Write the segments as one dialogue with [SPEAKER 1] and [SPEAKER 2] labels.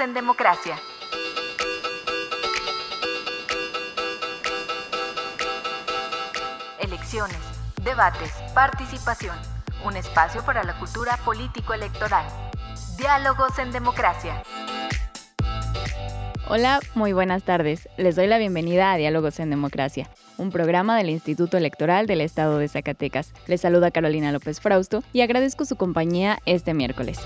[SPEAKER 1] En Democracia. Elecciones, debates, participación. Un espacio para la cultura político-electoral. Diálogos en Democracia.
[SPEAKER 2] Hola, muy buenas tardes. Les doy la bienvenida a Diálogos en Democracia, un programa del Instituto Electoral del Estado de Zacatecas. Les saluda Carolina López Frausto y agradezco su compañía este miércoles.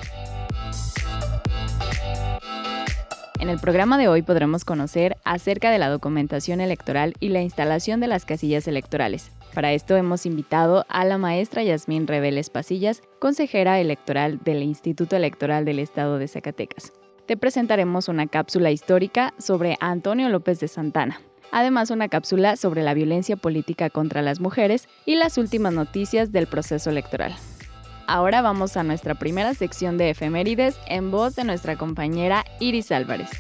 [SPEAKER 2] En el programa de hoy podremos conocer acerca de la documentación electoral y la instalación de las casillas electorales. Para esto hemos invitado a la maestra Yasmín Reveles Pasillas, consejera electoral del Instituto Electoral del Estado de Zacatecas. Te presentaremos una cápsula histórica sobre Antonio López de Santana, además una cápsula sobre la violencia política contra las mujeres y las últimas noticias del proceso electoral. Ahora vamos a nuestra primera sección de efemérides en voz de nuestra compañera Iris Álvarez.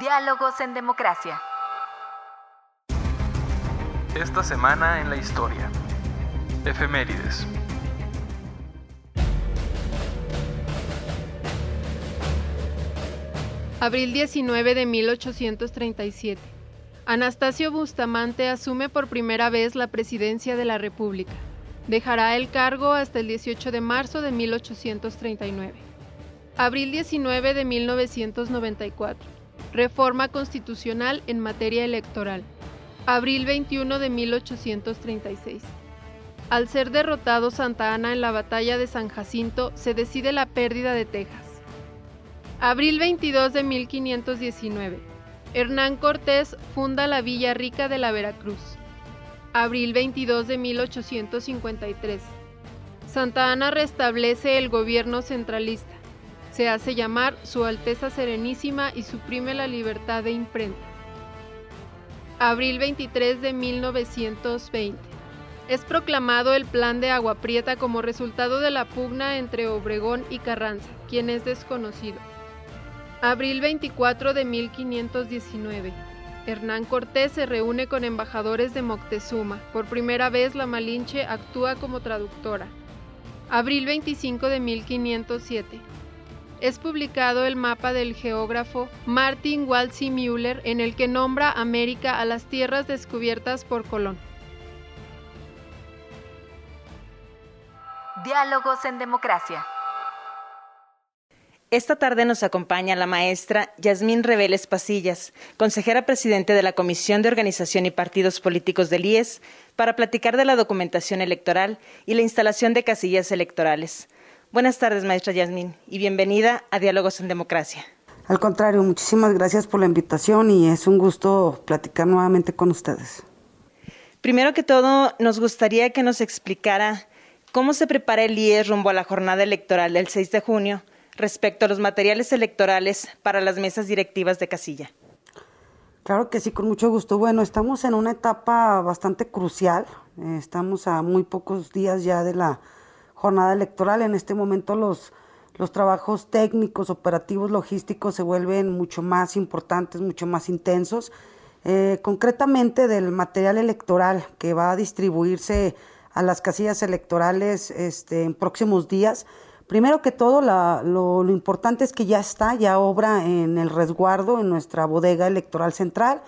[SPEAKER 1] Diálogos en Democracia.
[SPEAKER 3] Esta semana en la historia. Efemérides.
[SPEAKER 4] Abril 19 de 1837. Anastasio Bustamante asume por primera vez la presidencia de la República. Dejará el cargo hasta el 18 de marzo de 1839. Abril 19 de 1994. Reforma constitucional en materia electoral. Abril 21 de 1836. Al ser derrotado Santa Ana en la batalla de San Jacinto, se decide la pérdida de Texas. Abril 22 de 1519. Hernán Cortés funda la Villa Rica de la Veracruz. Abril 22 de 1853. Santa Ana restablece el gobierno centralista. Se hace llamar Su Alteza Serenísima y suprime la libertad de imprenta. Abril 23 de 1920. Es proclamado el Plan de Agua Prieta como resultado de la pugna entre Obregón y Carranza, quien es desconocido. Abril 24 de 1519. Hernán Cortés se reúne con embajadores de Moctezuma. Por primera vez la Malinche actúa como traductora. Abril 25 de 1507. Es publicado el mapa del geógrafo Martin Walsey Müller en el que nombra América a las tierras descubiertas por Colón.
[SPEAKER 1] Diálogos en Democracia.
[SPEAKER 5] Esta tarde nos acompaña la maestra Yasmín Reveles Pasillas, consejera presidente de la Comisión de Organización y Partidos Políticos del IES, para platicar de la documentación electoral y la instalación de casillas electorales. Buenas tardes, maestra Yasmín, y bienvenida a Diálogos en Democracia.
[SPEAKER 6] Al contrario, muchísimas gracias por la invitación y es un gusto platicar nuevamente con ustedes.
[SPEAKER 5] Primero que todo, nos gustaría que nos explicara cómo se prepara el IES rumbo a la jornada electoral del 6 de junio respecto a los materiales electorales para las mesas directivas de casilla.
[SPEAKER 6] Claro que sí, con mucho gusto. Bueno, estamos en una etapa bastante crucial. Estamos a muy pocos días ya de la jornada electoral. En este momento los, los trabajos técnicos, operativos, logísticos se vuelven mucho más importantes, mucho más intensos. Eh, concretamente del material electoral que va a distribuirse a las casillas electorales este, en próximos días. Primero que todo, lo, importante es que ya está, ya obra en el resguardo, en nuestra bodega electoral central.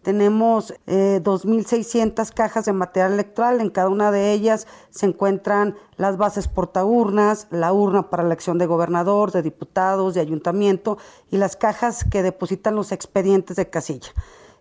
[SPEAKER 6] Tenemos eh, 2.600 cajas de material electoral, en cada una de ellas se encuentran las bases portaurnas, la urna para la elección de gobernador, de diputados, de ayuntamiento y las cajas que depositan los expedientes de casilla.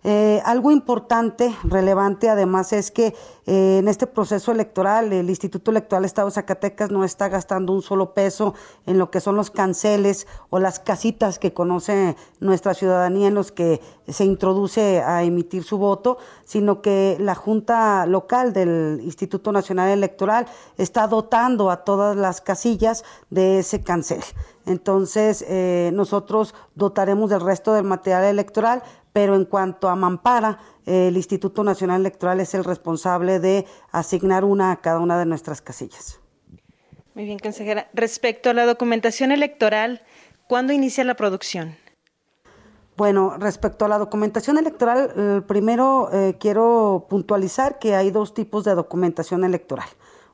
[SPEAKER 6] Eh, algo importante, relevante además, es que eh, en este proceso electoral el Instituto Electoral Estado de Zacatecas no está gastando un solo peso en lo que son los canceles o las casitas que conoce nuestra ciudadanía en los que se introduce a emitir su voto, sino que la Junta Local del Instituto Nacional Electoral está dotando a todas las casillas de ese cancel. Entonces, eh, nosotros dotaremos del resto del material electoral pero en cuanto a Mampara, el Instituto Nacional Electoral es el responsable de asignar una a cada una de nuestras casillas.
[SPEAKER 5] Muy bien, consejera. Respecto a la documentación electoral, ¿cuándo inicia la producción?
[SPEAKER 6] Bueno, respecto a la documentación electoral, eh, primero eh, quiero puntualizar que hay dos tipos de documentación electoral.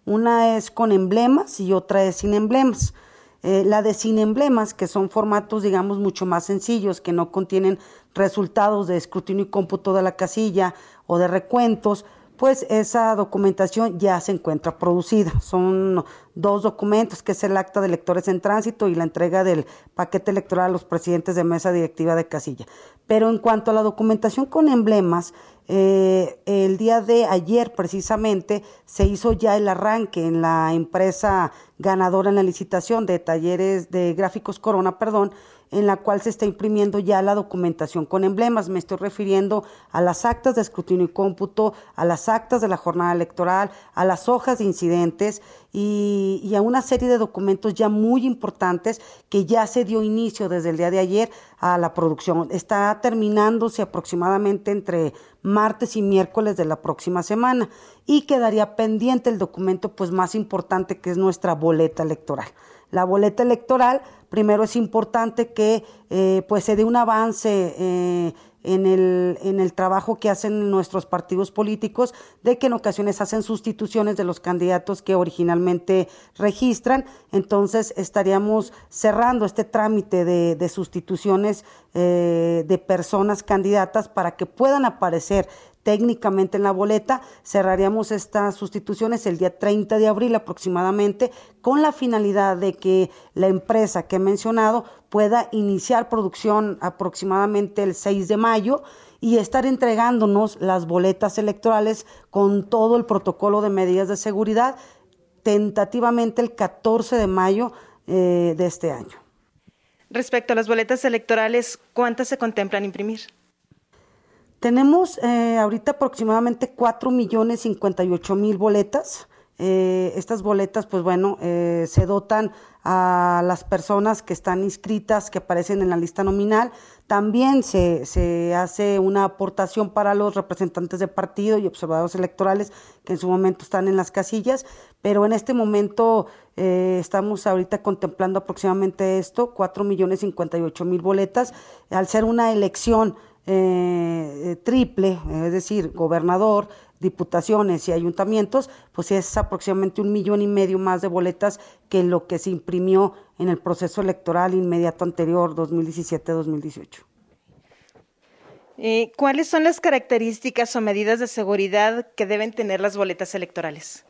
[SPEAKER 6] Una es con emblemas y otra es sin emblemas. Eh, la de sin emblemas, que son formatos, digamos, mucho más sencillos, que no contienen resultados de escrutinio y cómputo de la casilla o de recuentos, pues esa documentación ya se encuentra producida. Son dos documentos, que es el acta de electores en tránsito y la entrega del paquete electoral a los presidentes de mesa directiva de casilla. Pero en cuanto a la documentación con emblemas, eh, el día de ayer precisamente se hizo ya el arranque en la empresa ganadora en la licitación de talleres de gráficos Corona, perdón, en la cual se está imprimiendo ya la documentación con emblemas. Me estoy refiriendo a las actas de escrutinio y cómputo, a las actas de la jornada electoral, a las hojas de incidentes y, a una serie de documentos ya muy importantes que ya se dio inicio desde el día de ayer a la producción. Está terminándose aproximadamente entre martes y miércoles de la próxima semana y quedaría pendiente el documento pues más importante que es nuestra boleta electoral. La boleta electoral primero es importante que eh, pues se dé un avance eh, en, el, en el trabajo que hacen nuestros partidos políticos, de que en ocasiones hacen sustituciones de los candidatos que originalmente registran. Entonces estaríamos cerrando este trámite de, sustituciones eh, de personas candidatas para que puedan aparecer técnicamente en la boleta. Cerraríamos estas sustituciones el día 30 de abril aproximadamente con la finalidad de que la empresa que he mencionado pueda iniciar producción aproximadamente el 6 de mayo y estar entregándonos las boletas electorales con todo el protocolo de medidas de seguridad tentativamente el 14 de mayo eh, de este año.
[SPEAKER 5] Respecto a las boletas electorales, ¿cuántas se contemplan imprimir?
[SPEAKER 6] Tenemos eh, ahorita aproximadamente 4 millones 58 mil boletas. Eh, estas boletas, pues bueno, eh, se dotan a las personas que están inscritas, que aparecen en la lista nominal. También se, se hace una aportación para los representantes de partido y observadores electorales que en su momento están en las casillas, pero en este momento estamos ahorita contemplando aproximadamente esto, 4 millones 58 mil boletas. Al ser una elección eh, triple, es decir, gobernador, diputaciones y ayuntamientos, pues es aproximadamente un millón y medio más de boletas que lo que se imprimió en el proceso electoral inmediato anterior, 2017-2018.
[SPEAKER 5] Eh, ¿Cuáles son las características o medidas de seguridad que deben tener las boletas electorales?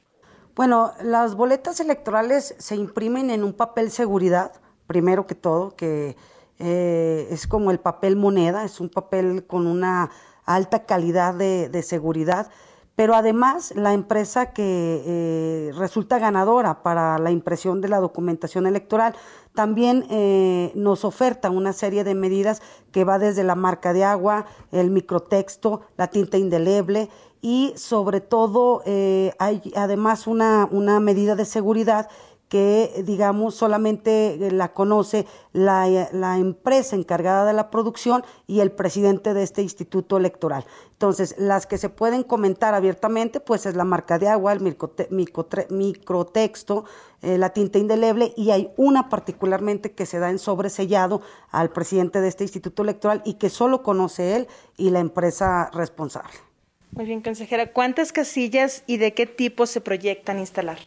[SPEAKER 6] Bueno, las boletas electorales se imprimen en un papel seguridad, primero que todo, que eh, es como el papel moneda, es un papel con una alta calidad de, seguridad, pero además la empresa que eh, resulta ganadora para la impresión de la documentación electoral también eh, nos oferta una serie de medidas que va desde la marca de agua, el microtexto, la tinta indeleble y sobre todo hay además una, una medida de seguridad que, digamos, solamente eh, la conoce la, la, empresa encargada de la producción y el presidente de este instituto electoral. Entonces, las que se pueden comentar abiertamente, pues es la marca de agua, el microtexto, eh, la tinta indeleble, y hay una particularmente que se da en sobresellado al presidente de este instituto electoral y que solo conoce él y la empresa responsable.
[SPEAKER 5] Muy bien, consejera. ¿Cuántas casillas y de qué tipo se proyectan instalar?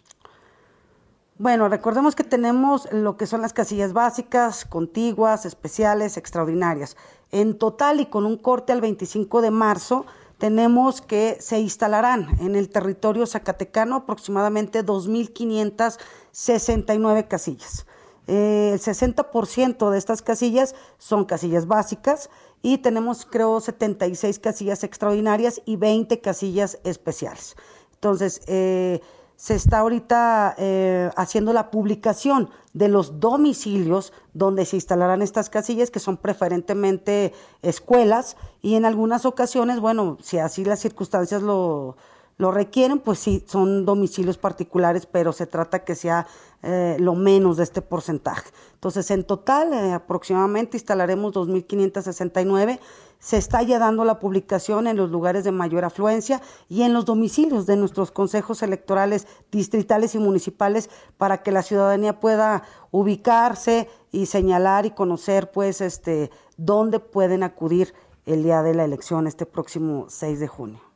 [SPEAKER 6] Bueno, recordemos que tenemos lo que son las casillas básicas, contiguas, especiales, extraordinarias. En total y con un corte al 25 de marzo, tenemos que se instalarán en el territorio zacatecano aproximadamente 2.569 casillas. Eh, el 60% de estas casillas son casillas básicas y tenemos creo 76 casillas extraordinarias y 20 casillas especiales. Entonces, eh, se está ahorita eh, haciendo la publicación de los domicilios donde se instalarán estas casillas, que son preferentemente escuelas, y en algunas ocasiones, bueno, si así las circunstancias lo, lo requieren, pues sí, son domicilios particulares, pero se trata que sea eh, lo menos de este porcentaje. Entonces, en total, eh, aproximadamente instalaremos 2.569. Se está ya dando la publicación en los lugares de mayor afluencia y en los domicilios de nuestros consejos electorales distritales y municipales para que la ciudadanía pueda ubicarse y señalar y conocer, pues, este, dónde pueden acudir el día de la elección, este próximo 6 de junio.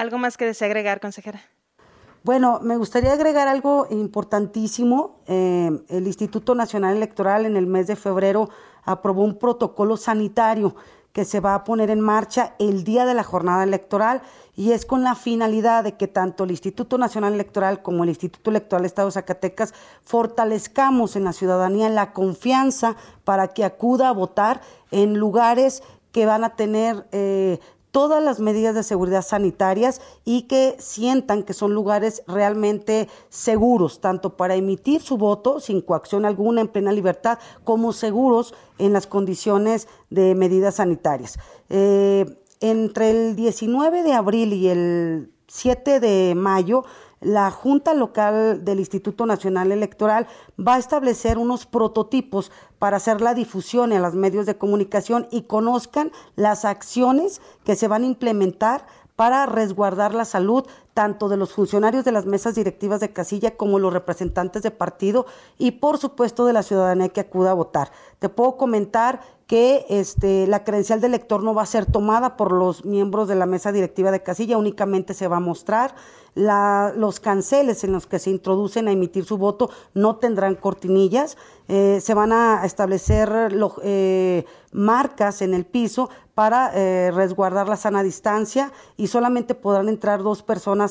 [SPEAKER 5] ¿Algo más que desea agregar, consejera?
[SPEAKER 6] Bueno, me gustaría agregar algo importantísimo. Eh, el Instituto Nacional Electoral en el mes de febrero aprobó un protocolo sanitario que se va a poner en marcha el día de la jornada electoral y es con la finalidad de que tanto el Instituto Nacional Electoral como el Instituto Electoral Estado de Zacatecas fortalezcamos en la ciudadanía la confianza para que acuda a votar en lugares que van a tener eh, todas las medidas de seguridad sanitarias y que sientan que son lugares realmente seguros, tanto para emitir su voto sin coacción alguna en plena libertad, como seguros en las condiciones de medidas sanitarias. Eh, entre el 19 de abril y el 7 de mayo, la Junta Local del Instituto Nacional Electoral va a establecer unos prototipos para hacer la difusión en los medios de comunicación y conozcan las acciones que se van a implementar para resguardar la salud tanto de los funcionarios de las mesas directivas de casilla como los representantes de partido y por supuesto de la ciudadanía que acuda a votar. Te puedo comentar que este, la credencial del elector no va a ser tomada por los miembros de la mesa directiva de casilla, únicamente se va a mostrar. los canceles en los que se introducen a emitir su voto no tendrán cortinillas, eh, se van a establecer eh, marcas en el piso para eh, resguardar la sana distancia y solamente podrán entrar dos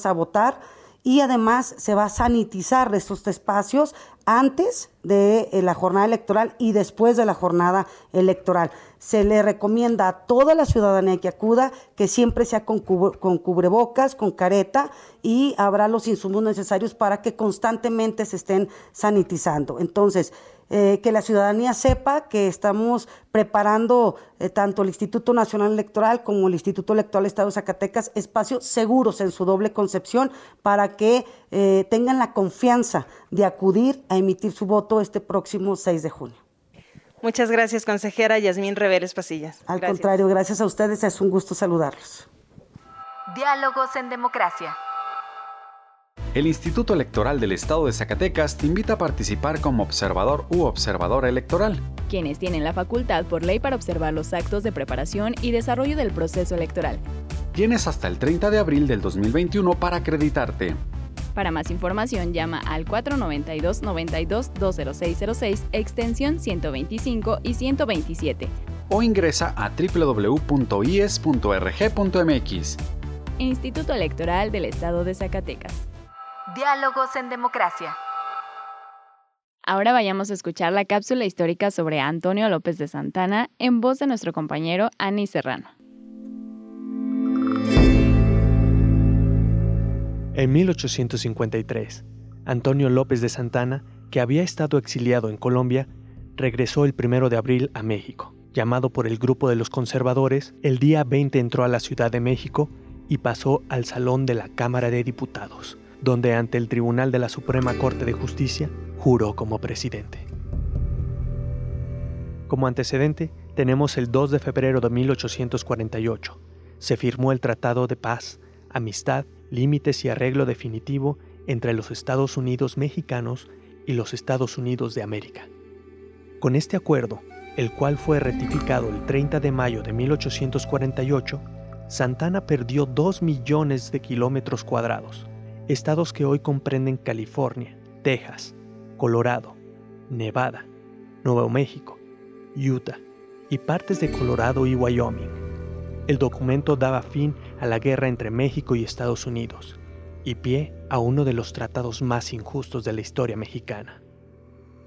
[SPEAKER 6] a votar y además se va a sanitizar estos espacios antes de eh, la jornada electoral y después de la jornada electoral. Se le recomienda a toda la ciudadanía que acuda que siempre sea con cubrebocas, con careta y habrá los insumos necesarios para que constantemente se estén sanitizando. Entonces, eh, que la ciudadanía sepa que estamos preparando eh, tanto el Instituto Nacional Electoral como el Instituto Electoral Estado de Zacatecas espacios seguros en su doble concepción para que eh, tengan la confianza de acudir a emitir su voto este próximo 6 de junio.
[SPEAKER 5] Muchas gracias, consejera Yasmín Reveres Pasillas.
[SPEAKER 6] Al contrario, gracias a ustedes, es un gusto saludarlos.
[SPEAKER 1] Diálogos en Democracia.
[SPEAKER 7] El Instituto Electoral del Estado de Zacatecas te invita a participar como observador u observadora electoral.
[SPEAKER 2] Quienes tienen la facultad por ley para observar los actos de preparación y desarrollo del proceso electoral.
[SPEAKER 7] Tienes hasta el 30 de abril del 2021 para acreditarte.
[SPEAKER 2] Para más información llama al 492-92-20606, extensión 125 y 127.
[SPEAKER 7] O ingresa a www.ies.rg.mx.
[SPEAKER 2] Instituto Electoral del Estado de Zacatecas.
[SPEAKER 1] Diálogos en Democracia.
[SPEAKER 2] Ahora vayamos a escuchar la cápsula histórica sobre Antonio López de Santana en voz de nuestro compañero Ani Serrano.
[SPEAKER 8] En 1853, Antonio López de Santana, que había estado exiliado en Colombia, regresó el 1 de abril a México. Llamado por el grupo de los conservadores, el día 20 entró a la Ciudad de México y pasó al Salón de la Cámara de Diputados donde ante el Tribunal de la Suprema Corte de Justicia juró como presidente. Como antecedente, tenemos el 2 de febrero de 1848. Se firmó el Tratado de Paz, Amistad, Límites y Arreglo Definitivo entre los Estados Unidos mexicanos y los Estados Unidos de América. Con este acuerdo, el cual fue ratificado el 30 de mayo de 1848, Santana perdió 2 millones de kilómetros cuadrados, estados que hoy comprenden California, Texas, Colorado, Nevada, Nuevo México, Utah y partes de Colorado y Wyoming. El documento daba fin a la guerra entre México y Estados Unidos y pie a uno de los tratados más injustos de la historia mexicana.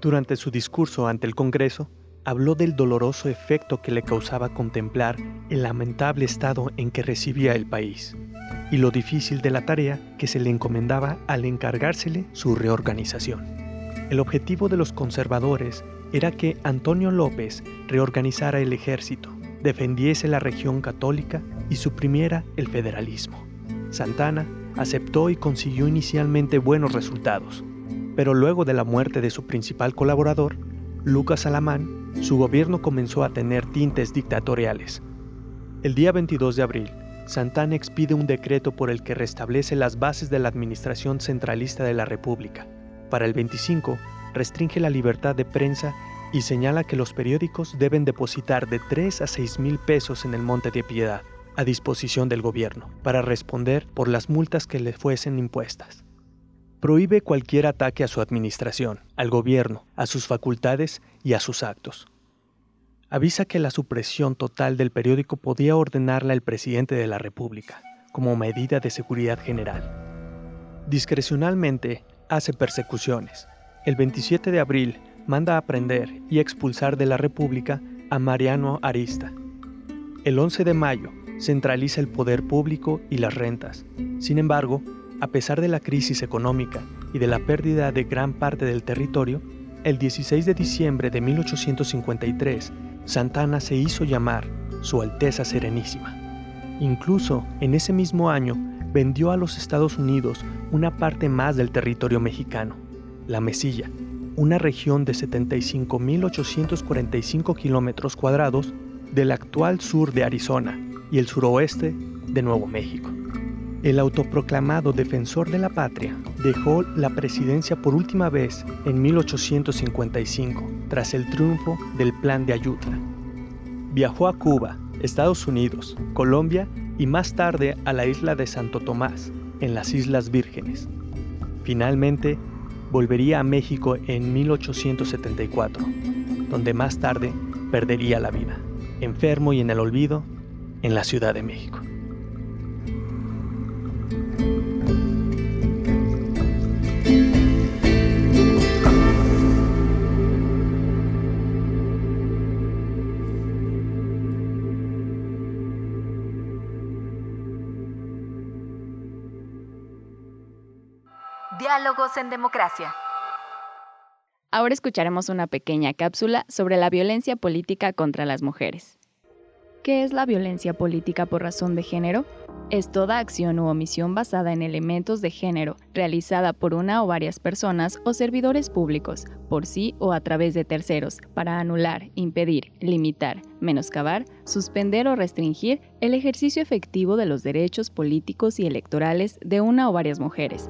[SPEAKER 8] Durante su discurso ante el Congreso, habló del doloroso efecto que le causaba contemplar el lamentable estado en que recibía el país y lo difícil de la tarea que se le encomendaba al encargársele su reorganización. El objetivo de los conservadores era que Antonio López reorganizara el ejército, defendiese la región católica y suprimiera el federalismo. Santana aceptó y consiguió inicialmente buenos resultados, pero luego de la muerte de su principal colaborador, Lucas Alamán, su gobierno comenzó a tener tintes dictatoriales. El día 22 de abril, Santana expide un decreto por el que restablece las bases de la administración centralista de la República. Para el 25, restringe la libertad de prensa y señala que los periódicos deben depositar de 3 a 6 mil pesos en el Monte de Piedad, a disposición del gobierno, para responder por las multas que le fuesen impuestas. Prohíbe cualquier ataque a su administración, al gobierno, a sus facultades y a sus actos. Avisa que la supresión total del periódico podía ordenarla el presidente de la República, como medida de seguridad general. Discrecionalmente hace persecuciones. El 27 de abril manda a prender y expulsar de la República a Mariano Arista. El 11 de mayo centraliza el poder público y las rentas. Sin embargo, a pesar de la crisis económica y de la pérdida de gran parte del territorio, el 16 de diciembre de 1853, Santana se hizo llamar Su Alteza Serenísima. Incluso en ese mismo año vendió a los Estados Unidos una parte más del territorio mexicano, la Mesilla, una región de 75.845 kilómetros cuadrados del actual sur de Arizona y el suroeste de Nuevo México. El autoproclamado defensor de la patria dejó la presidencia por última vez en 1855, tras el triunfo del Plan de Ayutla. Viajó a Cuba, Estados Unidos, Colombia y más tarde a la isla de Santo Tomás, en las Islas Vírgenes. Finalmente, volvería a México en 1874, donde más tarde perdería la vida, enfermo y en el olvido, en la Ciudad de México.
[SPEAKER 1] Diálogos en Democracia.
[SPEAKER 2] Ahora escucharemos una pequeña cápsula sobre la violencia política contra las mujeres. ¿Qué es la violencia política por razón de género? Es toda acción u omisión basada en elementos de género, realizada por una o varias personas o servidores públicos, por sí o a través de terceros, para anular, impedir, limitar, menoscabar, suspender o restringir el ejercicio efectivo de los derechos políticos y electorales de una o varias mujeres,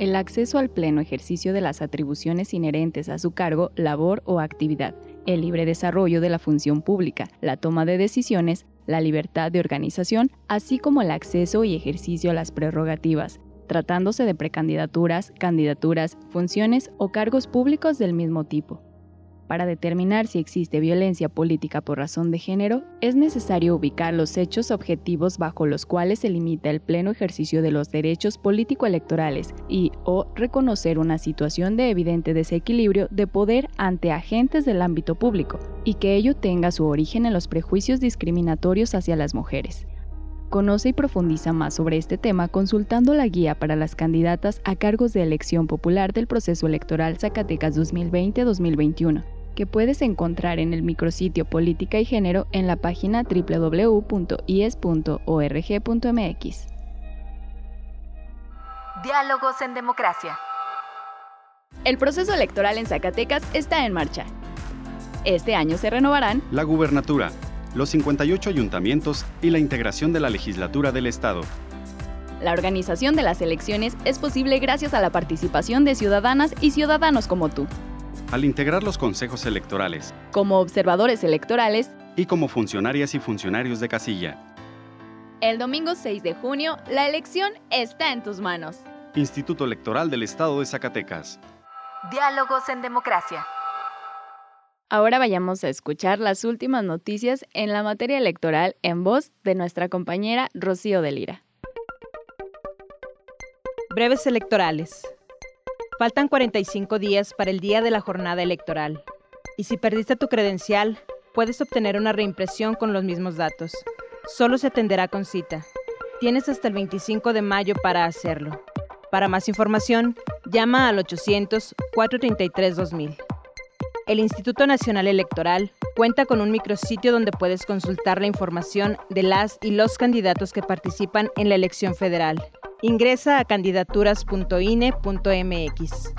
[SPEAKER 2] el acceso al pleno ejercicio de las atribuciones inherentes a su cargo, labor o actividad, el libre desarrollo de la función pública, la toma de decisiones, la libertad de organización, así como el acceso y ejercicio a las prerrogativas, tratándose de precandidaturas, candidaturas, funciones o cargos públicos del mismo tipo. Para determinar si existe violencia política por razón de género, es necesario ubicar los hechos objetivos bajo los cuales se limita el pleno ejercicio de los derechos político-electorales y o reconocer una situación de evidente desequilibrio de poder ante agentes del ámbito público y que ello tenga su origen en los prejuicios discriminatorios hacia las mujeres. Conoce y profundiza más sobre este tema consultando la guía para las candidatas a cargos de elección popular del proceso electoral Zacatecas 2020-2021 que puedes encontrar en el micrositio Política y Género en la página www.ies.org.mx.
[SPEAKER 1] Diálogos en Democracia.
[SPEAKER 2] El proceso electoral en Zacatecas está en marcha. Este año se renovarán
[SPEAKER 7] la gubernatura, los 58 ayuntamientos y la integración de la legislatura del Estado.
[SPEAKER 2] La organización de las elecciones es posible gracias a la participación de ciudadanas y ciudadanos como tú
[SPEAKER 7] al integrar los consejos electorales,
[SPEAKER 2] como observadores electorales
[SPEAKER 7] y como funcionarias y funcionarios de casilla.
[SPEAKER 2] El domingo 6 de junio, la elección está en tus manos.
[SPEAKER 7] Instituto Electoral del Estado de Zacatecas.
[SPEAKER 1] Diálogos en Democracia.
[SPEAKER 2] Ahora vayamos a escuchar las últimas noticias en la materia electoral en voz de nuestra compañera Rocío de Lira.
[SPEAKER 5] Breves electorales. Faltan 45 días para el día de la jornada electoral. Y si perdiste tu credencial, puedes obtener una reimpresión con los mismos datos. Solo se atenderá con cita. Tienes hasta el 25 de mayo para hacerlo. Para más información, llama al 800-433-2000. El Instituto Nacional Electoral cuenta con un micrositio donde puedes consultar la información de las y los candidatos que participan en la elección federal. Ingresa a candidaturas.ine.mx.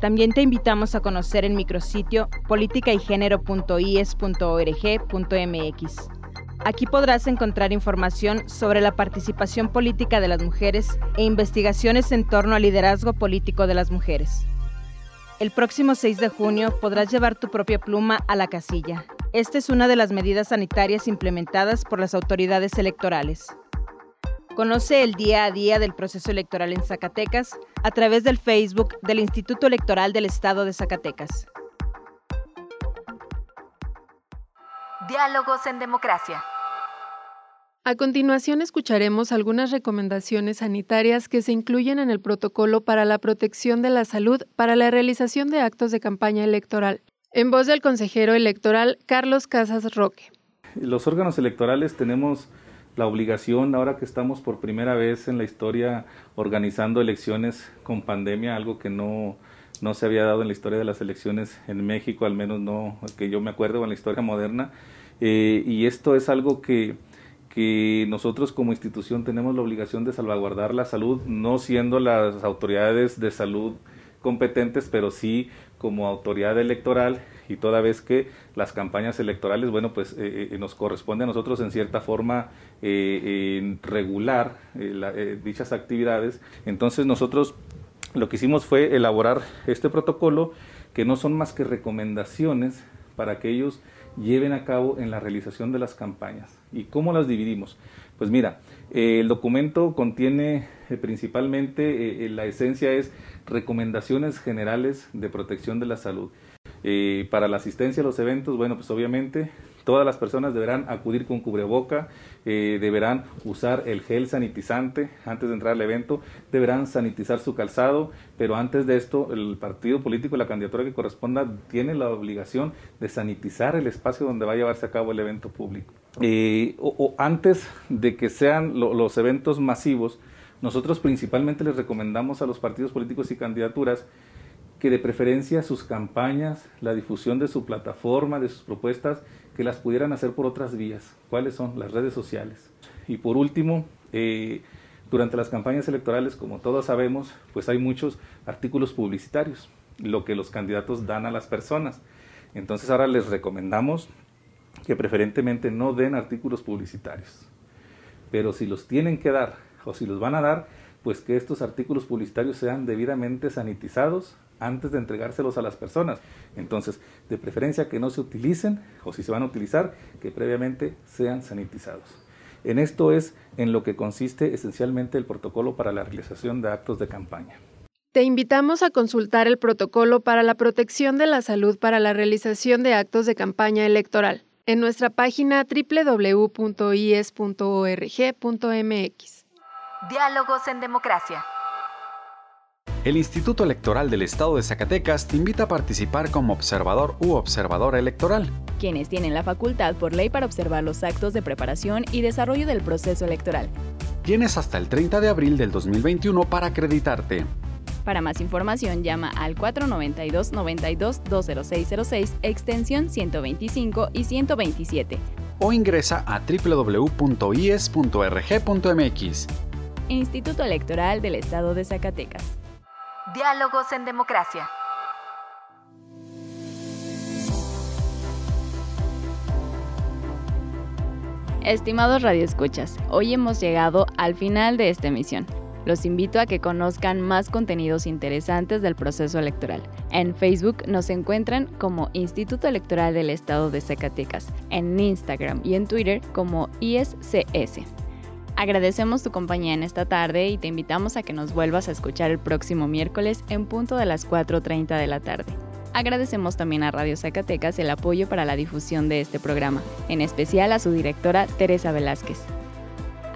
[SPEAKER 5] También te invitamos a conocer el micrositio politicaygenero.ies.org.mx. Aquí podrás encontrar información sobre la participación política de las mujeres e investigaciones en torno al liderazgo político de las mujeres. El próximo 6 de junio podrás llevar tu propia pluma a la casilla. Esta es una de las medidas sanitarias implementadas por las autoridades electorales. Conoce el día a día del proceso electoral en Zacatecas a través del Facebook del Instituto Electoral del Estado de Zacatecas.
[SPEAKER 1] Diálogos en Democracia.
[SPEAKER 4] A continuación escucharemos algunas recomendaciones sanitarias que se incluyen en el protocolo para la protección de la salud para la realización de actos de campaña electoral, en voz del consejero electoral Carlos Casas Roque.
[SPEAKER 9] Los órganos electorales tenemos la obligación, ahora que estamos por primera vez en la historia organizando elecciones con pandemia, algo que no, no se había dado en la historia de las elecciones en México, al menos no que yo me acuerdo en la historia moderna, eh, y esto es algo que, que nosotros como institución tenemos la obligación de salvaguardar la salud, no siendo las autoridades de salud competentes, pero sí como autoridad electoral y toda vez que las campañas electorales, bueno, pues eh, eh, nos corresponde a nosotros en cierta forma eh, regular dichas actividades. Entonces nosotros lo que hicimos fue elaborar este protocolo que no son más que recomendaciones para que ellos lleven a cabo en la realización de las campañas. ¿Y cómo las dividimos? Pues mira, el documento contiene principalmente, la esencia es recomendaciones generales de protección de la salud. Eh, para la asistencia a los eventos, bueno, pues obviamente todas las personas deberán acudir con cubreboca, eh, deberán usar el gel sanitizante antes de entrar al evento, deberán sanitizar su calzado, pero antes de esto el partido político, la candidatura que corresponda, tiene la obligación de sanitizar el espacio donde va a llevarse a cabo el evento público. Eh, o, antes de que sean los eventos masivos, nosotros principalmente les recomendamos a los partidos políticos y candidaturas que de preferencia sus campañas, la difusión de su plataforma, de sus propuestas, que las pudieran hacer por otras vías. ¿Cuáles son? Las redes sociales. Y por último, eh, durante las campañas electorales, como todos sabemos, pues hay muchos artículos publicitarios, lo que los candidatos dan a las personas. Entonces ahora les recomendamos que preferentemente no den artículos publicitarios. Pero si los tienen que dar o si los van a dar, pues que estos artículos publicitarios sean debidamente sanitizados antes de entregárselos a las personas. Entonces, de preferencia que no se utilicen, o si se van a utilizar, que previamente sean sanitizados. En esto es en lo que consiste esencialmente el protocolo para la realización de actos de campaña.
[SPEAKER 4] Te invitamos a consultar el protocolo para la protección de la salud para la realización de actos de campaña electoral en nuestra página www.ies.org.mx.
[SPEAKER 1] Diálogos en Democracia.
[SPEAKER 7] El Instituto Electoral del Estado de Zacatecas te invita a participar como observador u observadora electoral.
[SPEAKER 2] Quienes tienen la facultad por ley para observar los actos de preparación y desarrollo del proceso electoral.
[SPEAKER 7] Tienes hasta el 30 de abril del 2021 para acreditarte.
[SPEAKER 2] Para más información llama al 492-92-20606, extensión 125 y 127.
[SPEAKER 7] O ingresa a www.ies.rg.mx.
[SPEAKER 2] Instituto Electoral del Estado de Zacatecas.
[SPEAKER 1] Diálogos en Democracia.
[SPEAKER 2] Estimados radioescuchas, hoy hemos llegado al final de esta emisión. Los invito a que conozcan más contenidos interesantes del proceso electoral. En Facebook nos encuentran como Instituto Electoral del Estado de Zacatecas, en Instagram y en Twitter como ISCS. Agradecemos tu compañía en esta tarde y te invitamos a que nos vuelvas a escuchar el próximo miércoles en punto de las 4.30 de la tarde. Agradecemos también a Radio Zacatecas el apoyo para la difusión de este programa, en especial a su directora Teresa Velázquez.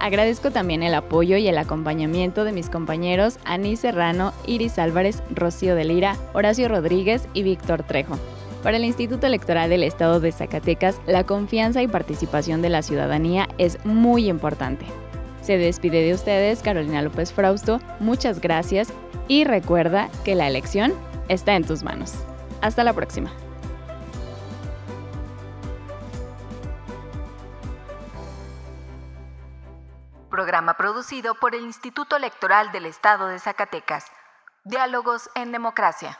[SPEAKER 2] Agradezco también el apoyo y el acompañamiento de mis compañeros Ani Serrano, Iris Álvarez, Rocío de Lira, Horacio Rodríguez y Víctor Trejo. Para el Instituto Electoral del Estado de Zacatecas, la confianza y participación de la ciudadanía es muy importante. Se despide de ustedes Carolina López Frausto, muchas gracias y recuerda que la elección está en tus manos. Hasta la próxima.
[SPEAKER 1] Programa producido por el Instituto Electoral del Estado de Zacatecas. Diálogos en Democracia.